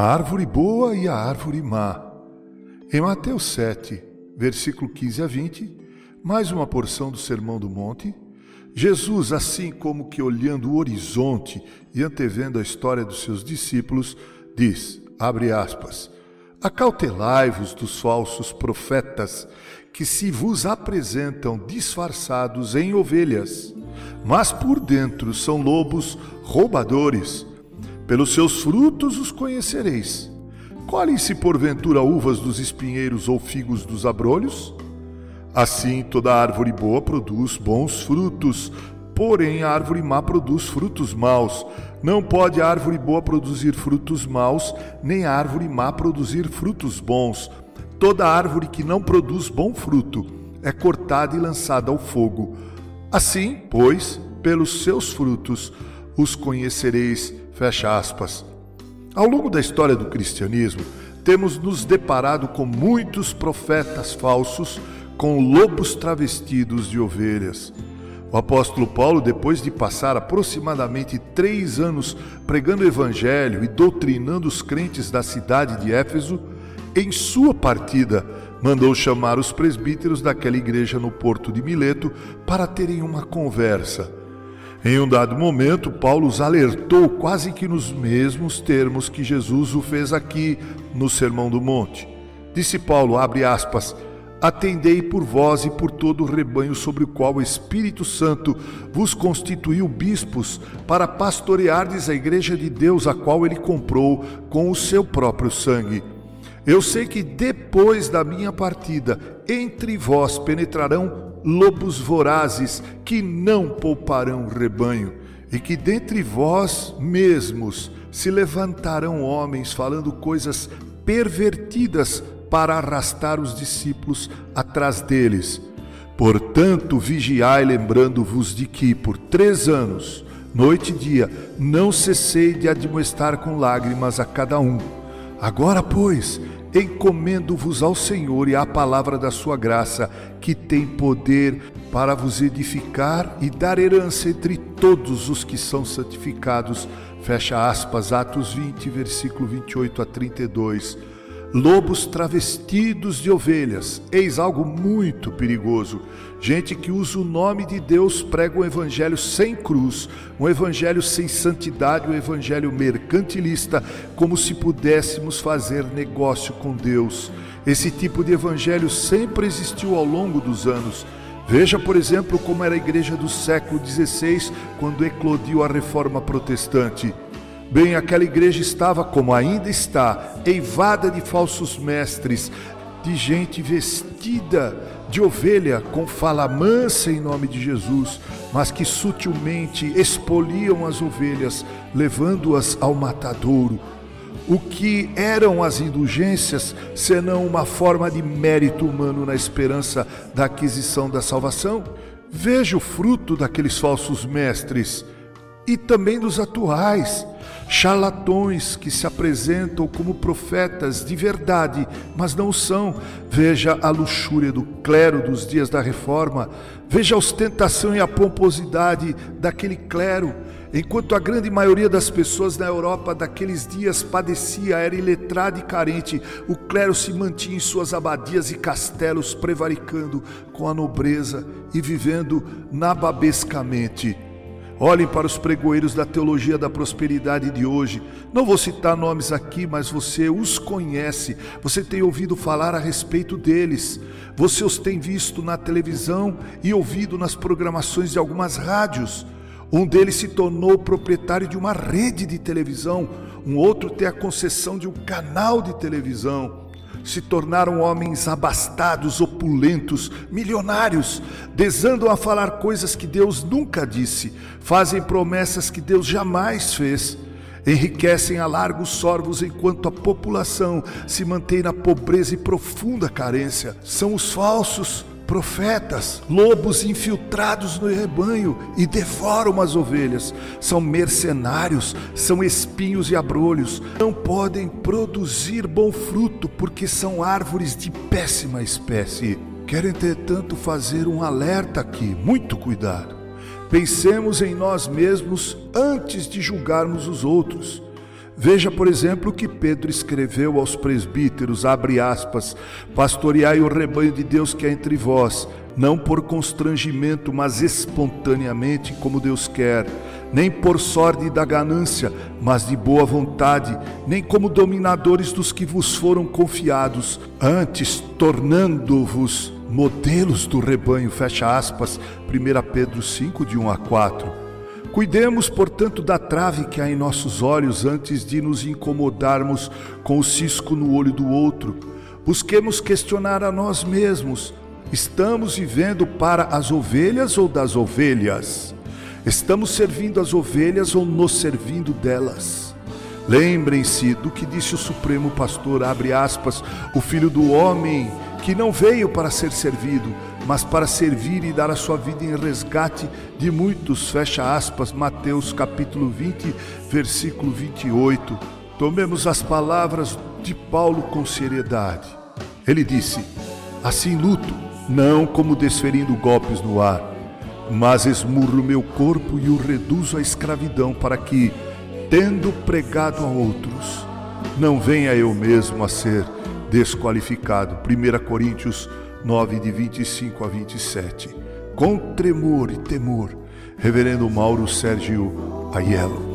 A árvore boa e a árvore má. Em Mateus 7, versículo 15 a 20, mais uma porção do Sermão do Monte, Jesus, assim como que olhando o horizonte e antevendo a história dos seus discípulos, diz, abre aspas, Acautelai-vos dos falsos profetas, que se vos apresentam disfarçados em ovelhas, mas por dentro são lobos roubadores. Pelos seus frutos os conhecereis. Colhem-se porventura uvas dos espinheiros ou figos dos abrolhos? Assim toda árvore boa produz bons frutos, porém a árvore má produz frutos maus. Não pode a árvore boa produzir frutos maus, nem a árvore má produzir frutos bons. Toda árvore que não produz bom fruto é cortada e lançada ao fogo. Assim, pois, pelos seus frutos os conhecereis. Fecha aspas. Ao longo da história do cristianismo, temos nos deparado com muitos profetas falsos, com lobos travestidos de ovelhas. O apóstolo Paulo, depois de passar aproximadamente três anos pregando o evangelho e doutrinando os crentes da cidade de Éfeso, em sua partida mandou chamar os presbíteros daquela igreja no porto de Mileto para terem uma conversa. Em um dado momento, Paulo os alertou quase que nos mesmos termos que Jesus o fez aqui no Sermão do Monte. Disse Paulo, abre aspas, Atendei por vós e por todo o rebanho sobre o qual o Espírito Santo vos constituiu bispos para pastoreardes a igreja de Deus, a qual ele comprou com o seu próprio sangue. Eu sei que depois da minha partida, entre vós penetrarão lobos vorazes que não pouparão o rebanho, e que dentre vós mesmos se levantarão homens falando coisas pervertidas para arrastar os discípulos atrás deles. Portanto, vigiai, lembrando-vos de que, por três anos, noite e dia, não cessei de admoestar com lágrimas a cada um. Agora, pois, encomendo-vos ao Senhor e à palavra da sua graça, que tem poder para vos edificar e dar herança entre todos os que são santificados. Fecha aspas, Atos 20, versículo 28 a 32 lobos travestidos de ovelhas. Eis algo muito perigoso. Gente que usa o nome de Deus prega um evangelho sem cruz, um evangelho sem santidade, um evangelho mercantilista, como se pudéssemos fazer negócio com Deus. Esse tipo de evangelho sempre existiu ao longo dos anos. Veja, por exemplo, como era a igreja do século XVI quando eclodiu a reforma protestante. Bem, aquela igreja estava, como ainda está, eivada de falsos mestres, de gente vestida de ovelha com fala mansa em nome de Jesus, mas que sutilmente expoliam as ovelhas, levando-as ao matadouro. O que eram as indulgências, senão uma forma de mérito humano na esperança da aquisição da salvação? Veja o fruto daqueles falsos mestres e também dos atuais charlatões que se apresentam como profetas de verdade, mas não são. Veja a luxúria do clero dos dias da reforma, veja a ostentação e a pomposidade daquele clero. Enquanto a grande maioria das pessoas na Europa daqueles dias padecia, era iletrada e carente, o clero se mantinha em suas abadias e castelos, prevaricando com a nobreza e vivendo nababescamente. Olhem para os pregoeiros da teologia da prosperidade de hoje. Não vou citar nomes aqui, mas você os conhece, você tem ouvido falar a respeito deles, você os tem visto na televisão e ouvido nas programações de algumas rádios. Um deles se tornou proprietário de uma rede de televisão, um outro tem a concessão de um canal de televisão se tornaram homens abastados, opulentos, milionários, desandam a falar coisas que Deus nunca disse, fazem promessas que Deus jamais fez, enriquecem a largos sorvos enquanto a população se mantém na pobreza e profunda carência. São os falsos profetas, lobos infiltrados no rebanho e devoram as ovelhas. São mercenários, são espinhos e abrolhos. Não podem produzir bom fruto porque são árvores de péssima espécie. Quero, entretanto, fazer um alerta aqui, muito cuidado. Pensemos em nós mesmos antes de julgarmos os outros. Veja, por exemplo, o que Pedro escreveu aos presbíteros, abre aspas, pastoreai o rebanho de Deus que é entre vós, não por constrangimento, mas espontaneamente, como Deus quer, nem por sorte da ganância, mas de boa vontade, nem como dominadores dos que vos foram confiados, antes tornando-vos modelos do rebanho, fecha aspas, 1 Pedro 5, de 1 a 4. Cuidemos, portanto, da trave que há em nossos olhos antes de nos incomodarmos com o cisco no olho do outro. Busquemos questionar a nós mesmos: estamos vivendo para as ovelhas ou das ovelhas? Estamos servindo as ovelhas ou nos servindo delas? Lembrem-se do que disse o Supremo Pastor, abre aspas, o Filho do Homem, que não veio para ser servido, mas para servir e dar a sua vida em resgate de muitos. Fecha aspas, Mateus capítulo 20, versículo 28. Tomemos as palavras de Paulo com seriedade. Ele disse: Assim luto, não como desferindo golpes no ar, mas esmurro meu corpo e o reduzo à escravidão, para que, tendo pregado a outros, não venha eu mesmo a ser desqualificado. 1 Coríntios 9, de 25 a 27. Com tremor e temor, Reverendo Mauro Sérgio Aiello.